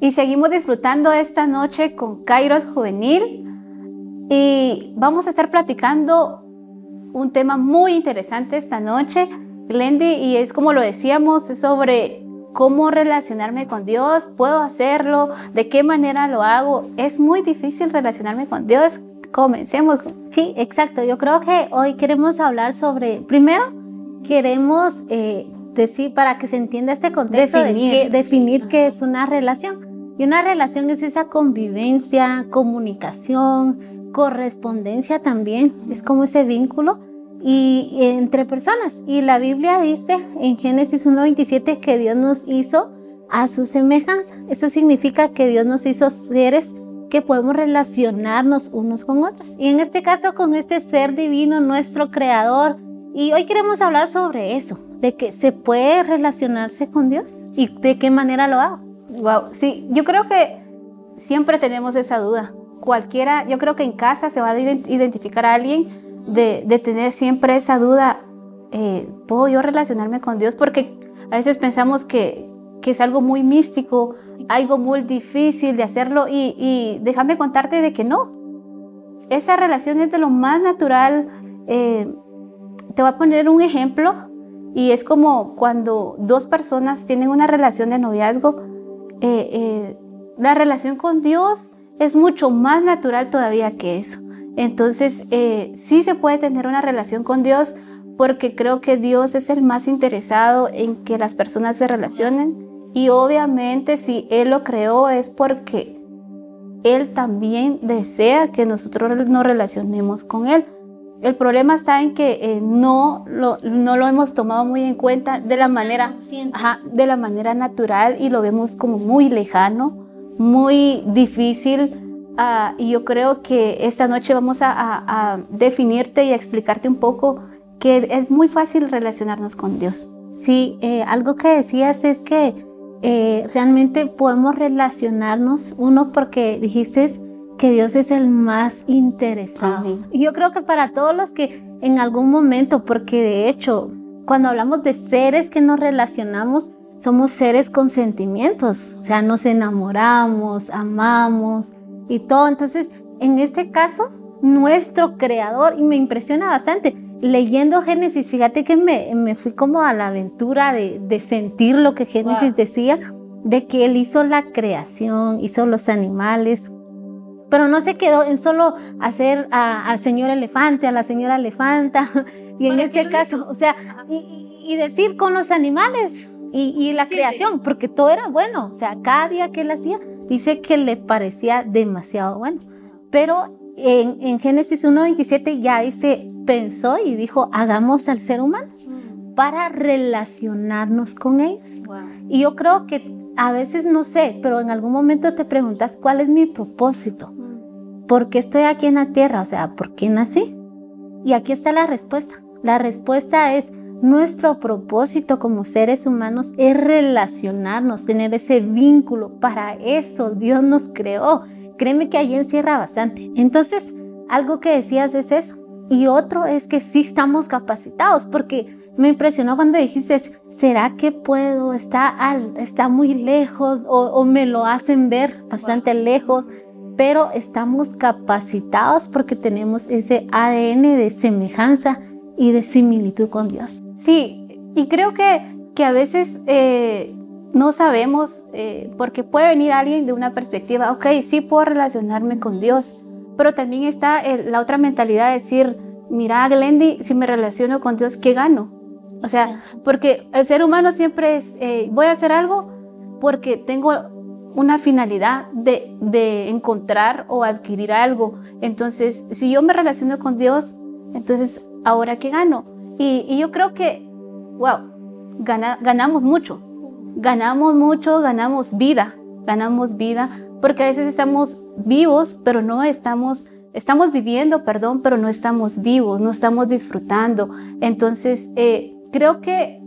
y seguimos disfrutando esta noche con Kairos Juvenil y vamos a estar platicando un tema muy interesante esta noche, Glendy, y es como lo decíamos, es sobre cómo relacionarme con Dios, puedo hacerlo, de qué manera lo hago. Es muy difícil relacionarme con Dios. Comencemos. Sí, exacto. Yo creo que hoy queremos hablar sobre, primero, queremos eh, decir, para que se entienda este contexto, definir, definir qué es una relación. Y una relación es esa convivencia, comunicación, correspondencia también, es como ese vínculo y entre personas. Y la Biblia dice en Génesis 1.27 que Dios nos hizo a su semejanza. Eso significa que Dios nos hizo seres que podemos relacionarnos unos con otros. Y en este caso con este ser divino, nuestro creador. Y hoy queremos hablar sobre eso, de que se puede relacionarse con Dios y de qué manera lo hago. Wow, sí, yo creo que siempre tenemos esa duda. Cualquiera, yo creo que en casa se va a identificar a alguien de, tener siempre esa duda, eh, ¿puedo yo relacionarme con Dios? Porque a veces pensamos que, que, es algo muy místico, algo muy difícil de hacerlo y, y, déjame contarte de que no. Esa relación es de lo más natural. Eh, te voy a poner un ejemplo y es como cuando dos personas tienen una relación de noviazgo, eh, la relación con Dios es mucho más natural todavía que eso. Entonces, eh, sí se puede tener una relación con Dios porque creo que Dios es el más interesado en que las personas se relacionen y obviamente si Él lo creó es porque Él también desea que nosotros nos relacionemos con Él. El problema está en que eh, no, lo, no lo hemos tomado muy en cuenta de la, manera, de la manera natural y lo vemos como muy lejano, muy difícil Ah, y yo creo que esta noche vamos a, definirte y a explicarte un poco que es muy fácil relacionarnos con Dios. Sí, eh, algo que decías es que eh, realmente podemos relacionarnos, uno porque dijiste que Dios es el más interesado. Y yo creo que para todos los que en algún momento, porque de hecho, cuando hablamos de seres que nos relacionamos, somos seres con sentimientos, o sea, nos enamoramos, amamos, y todo. Entonces, en este caso, nuestro creador, y me impresiona bastante, leyendo Génesis, fíjate que me, me fui como a la aventura de, de sentir lo que Génesis decía, de que él hizo la creación, hizo los animales, pero no se quedó en solo hacer al señor elefante, a la señora elefanta, y en este caso, o sea, y, y, decir con los animales y, y la creación, porque todo era bueno, o sea, cada día que él hacía, dice que le parecía demasiado bueno. Pero en, en Génesis 1.27 ya dice, pensó y dijo, hagamos al ser humano mm. para relacionarnos con ellos. Y yo creo que a veces no sé, pero en algún momento te preguntas, ¿cuál es mi propósito? Mm. ¿Por qué estoy aquí en la tierra? O sea, ¿por qué nací? Y aquí está la respuesta. La respuesta es, nuestro propósito como seres humanos es relacionarnos, tener ese vínculo. Para eso Dios nos creó. Créeme que ahí encierra bastante. Entonces, algo que decías es eso. Y otro es que sí estamos capacitados, porque me impresionó cuando dijiste, ¿será que puedo? ¿Está, está muy lejos o, me lo hacen ver bastante lejos? Pero estamos capacitados porque tenemos ese ADN de semejanza y de similitud con Dios. Sí, y creo que, que a veces eh, no sabemos, eh, porque puede venir alguien de una perspectiva, ok, sí puedo relacionarme con Dios, pero también está la otra mentalidad de decir, mira, Glendy, si me relaciono con Dios, ¿qué gano? O sea, porque el ser humano siempre es, eh, voy a hacer algo porque tengo una finalidad de, de, encontrar o adquirir algo. Entonces, si yo me relaciono con Dios, entonces ahora qué gano. Y, yo creo que, wow, ganamos mucho. Ganamos mucho, ganamos vida, ganamos vida, porque a veces estamos vivos, pero no estamos, estamos viviendo, perdón, pero no estamos vivos, no estamos disfrutando. Entonces, eh, creo que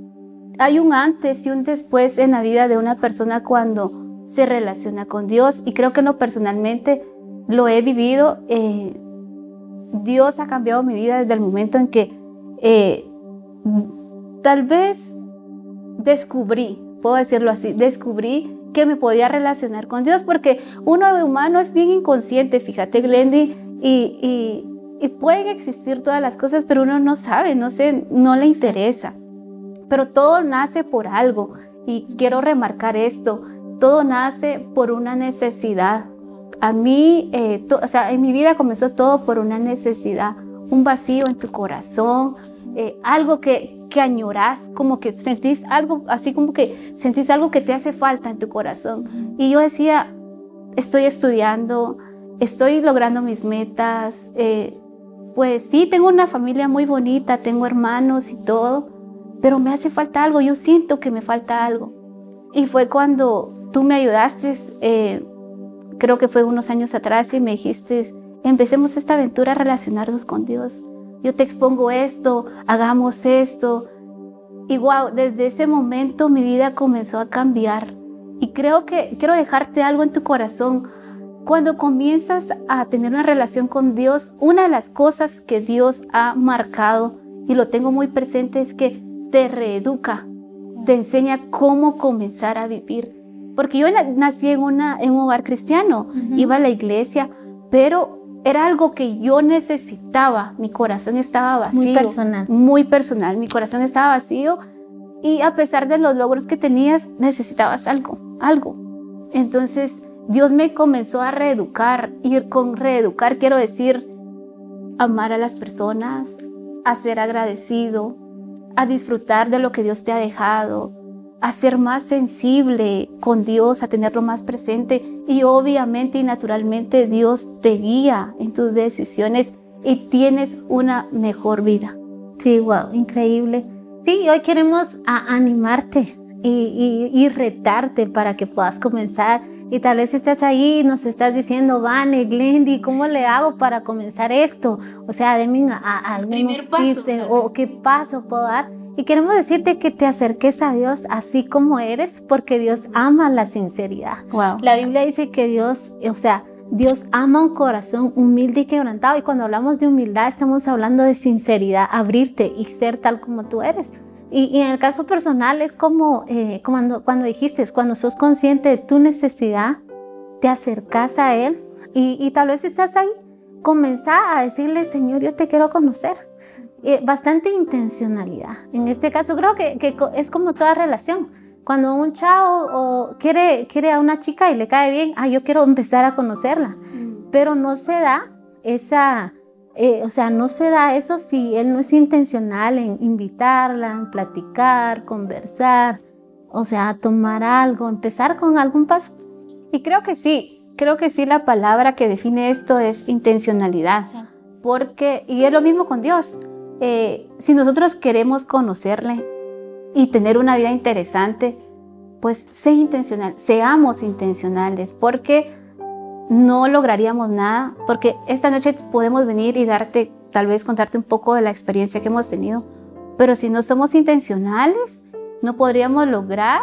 hay un antes y un después en la vida de una persona cuando se relaciona con Dios y creo que no personalmente lo he vivido. Eh, Dios ha cambiado mi vida desde el momento en que eh, tal vez descubrí, puedo decirlo así, descubrí que me podía relacionar con Dios, porque uno de humano es bien inconsciente, fíjate, Glendy, y, y, pueden existir todas las cosas, pero uno no sabe, no sé, no le interesa. Pero todo nace por algo, y quiero remarcar esto, todo nace por una necesidad. A mí, eh, o sea, en mi vida comenzó todo por una necesidad, un vacío en tu corazón, eh, algo que, que añoras, como que sentís algo, así como que sentís algo que te hace falta en tu corazón. Y yo decía, estoy estudiando, estoy logrando mis metas, eh, pues sí, tengo una familia muy bonita, tengo hermanos y todo, pero me hace falta algo, yo siento que me falta algo. Y fue cuando tú me ayudaste, eh, creo que fue unos años atrás, y me dijiste, empecemos esta aventura a relacionarnos con Dios yo te expongo esto, hagamos esto. Y wow, desde ese momento mi vida comenzó a cambiar. Y creo que quiero dejarte algo en tu corazón. Cuando comienzas a tener una relación con Dios, una de las cosas que Dios ha marcado, y lo tengo muy presente, es que te reeduca, te enseña cómo comenzar a vivir. Porque yo nací en, una, en un hogar cristiano, iba a la iglesia, pero era algo que yo necesitaba. Mi corazón estaba vacío. Muy personal. Muy personal. Mi corazón estaba vacío y a pesar de los logros que tenías, necesitabas algo, algo. Entonces Dios me comenzó a reeducar. Y con reeducar quiero decir amar a las personas, a ser agradecido, a disfrutar de lo que Dios te ha dejado, a ser más sensible con Dios, a tenerlo más presente y obviamente y naturalmente Dios te guía en tus decisiones y tienes una mejor vida. Sí, wow, increíble. Sí, hoy queremos animarte y, y, retarte para que puedas comenzar. Y tal vez estás ahí y nos estás diciendo, Vane, Glendy, ¿cómo le hago para comenzar esto? O sea, denme a, algunos tips o qué paso puedo dar y queremos decirte que te acerques a Dios así como eres, porque Dios ama la sinceridad. La Biblia dice que Dios, o sea, Dios ama un corazón humilde y quebrantado. Y cuando hablamos de humildad, estamos hablando de sinceridad, abrirte y ser tal como tú eres. Y, en el caso personal es como eh, cuando, cuando dijiste, cuando sos consciente de tu necesidad, te acercas a Él y, y tal vez estás ahí, comenzá a decirle, Señor, yo te quiero conocer. Eh, bastante intencionalidad. En este caso creo que, que, es como toda relación. Cuando un chavo quiere, quiere a una chica y le cae bien, ah, yo quiero empezar a conocerla, mm. pero no se da esa, eh, o sea, no se da eso si él no es intencional en invitarla, en platicar, conversar, o sea, tomar algo, empezar con algún paso. Y creo que sí, creo que sí la palabra que define esto es intencionalidad. Porque, y es lo mismo con Dios. Eh, si nosotros queremos conocerle y tener una vida interesante, pues sé intencional, seamos intencionales, porque no lograríamos nada, porque esta noche podemos venir y darte, tal vez contarte un poco de la experiencia que hemos tenido, pero si no somos intencionales, no podríamos lograr,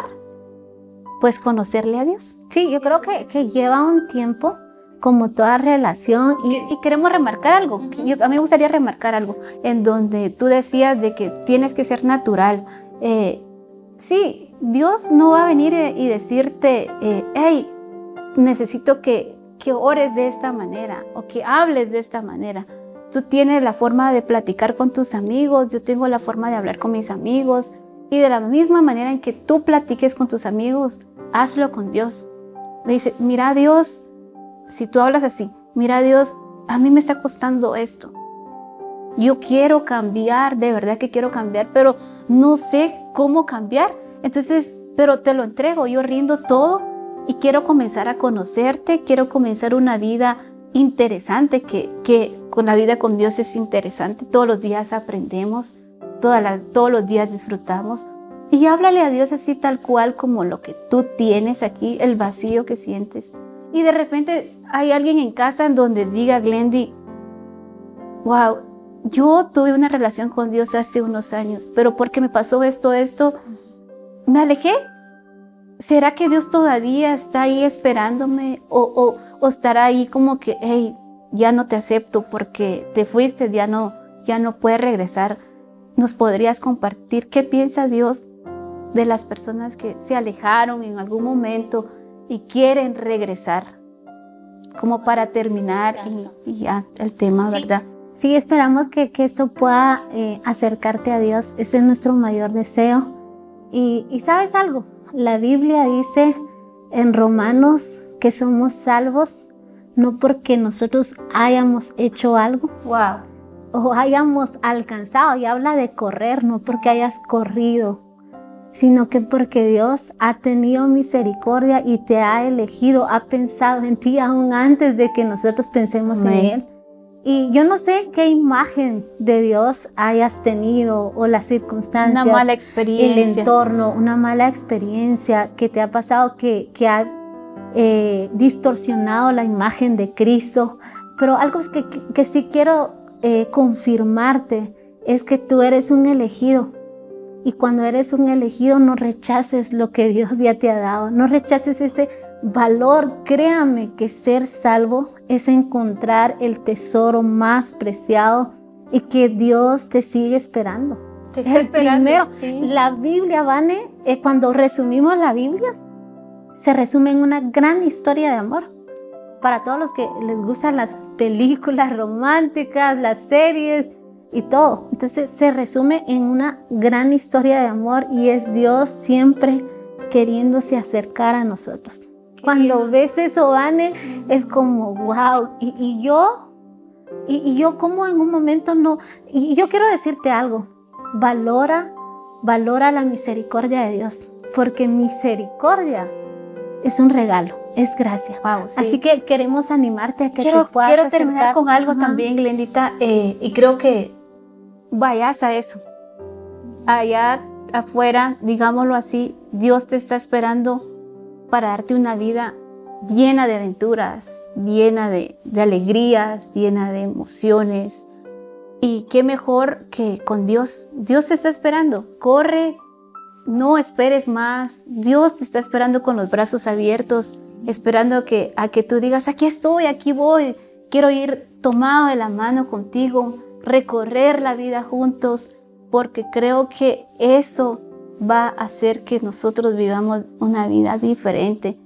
pues, conocerle a Dios. Sí, yo creo que, que lleva un tiempo como toda relación. Y, queremos remarcar algo, yo, a mí me gustaría remarcar algo, en donde tú decías de que tienes que ser natural. Eh, sí, Dios no va a venir y decirte, eh, hey, necesito que, que ores de esta manera o que hables de esta manera. Tú tienes la forma de platicar con tus amigos, yo tengo la forma de hablar con mis amigos. Y de la misma manera en que tú platiques con tus amigos, hazlo con Dios. Le dice, mira Dios, si tú hablas así, mira Dios, a mí me está costando esto. Yo quiero cambiar, de verdad que quiero cambiar, pero no sé cómo cambiar. Entonces, pero te lo entrego, yo rindo todo y quiero comenzar a conocerte, quiero comenzar una vida interesante, que, que con la vida con Dios es interesante. Todos los días aprendemos, todos los días disfrutamos. Y háblale a Dios así tal cual como lo que tú tienes aquí, el vacío que sientes y de repente hay alguien en casa en donde diga, Glendy, wow, yo tuve una relación con Dios hace unos años, pero porque me pasó esto, esto, me alejé. ¿Será que Dios todavía está ahí esperándome? ¿O, o, estará ahí como que, hey, ya no te acepto porque te fuiste, ya no, ya no puedes regresar? ¿Nos podrías compartir qué piensa Dios de las personas que se alejaron en algún momento y quieren regresar, como para terminar y, ya el tema, ¿verdad? Sí, esperamos que, que esto pueda eh, acercarte a Dios. Ese es nuestro mayor deseo. Y, y sabes algo, la Biblia dice en Romanos que somos salvos no porque nosotros hayamos hecho algo. Wow. O hayamos alcanzado. Y habla de correr, no porque hayas corrido, sino que porque Dios ha tenido misericordia y te ha elegido, ha pensado en ti aún antes de que nosotros pensemos en Él. Y yo no sé qué imagen de Dios hayas tenido o las circunstancias. Una mala experiencia. El entorno, una mala experiencia que te ha pasado que, que ha eh, distorsionado la imagen de Cristo. Pero algo que, que, sí quiero eh, confirmarte es que tú eres un elegido. Y cuando eres un elegido no rechaces lo que Dios ya te ha dado. No rechaces ese valor. Créame que ser salvo es encontrar el tesoro más preciado y que Dios te sigue esperando. Te está esperando. Primero, la Biblia, Vane, eh, cuando resumimos la Biblia, se resume en una gran historia de amor. Para todos los que les gustan las películas románticas, las series y todo. Entonces se resume en una gran historia de amor y es Dios siempre queriéndose acercar a nosotros. Cuando ves eso, Anne, es como, wow. Y, yo, y, yo como en un momento no, y yo quiero decirte algo, valora, valora la misericordia de Dios, porque misericordia es un regalo, es gracia. Así que queremos animarte a que quiero, puedas Quiero terminar con algo también, Glendita, eh, y creo que vayas a eso. Allá afuera, digámoslo así, Dios te está esperando para darte una vida llena de aventuras, llena de, de alegrías, llena de emociones. Y qué mejor que con Dios. Dios te está esperando. Corre, no esperes más. Dios te está esperando con los brazos abiertos, esperando que, a que tú digas, aquí estoy, aquí voy. Quiero ir tomado de la mano contigo, recorrer la vida juntos, porque creo que eso va a hacer que nosotros vivamos una vida diferente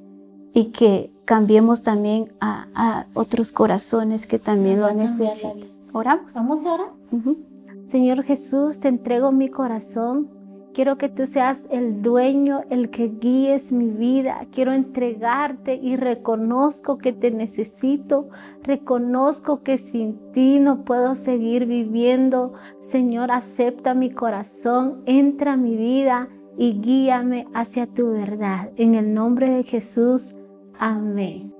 y que cambiemos también a, otros corazones que también lo necesitan. ¿Oramos? Vamos a orar. Señor Jesús, te entrego mi corazón Quiero que tú seas el dueño, el que guíes mi vida. Quiero entregarte y reconozco que te necesito. Reconozco que sin ti no puedo seguir viviendo. Señor, acepta mi corazón, entra a mi vida y guíame hacia tu verdad. En el nombre de Jesús. Amén.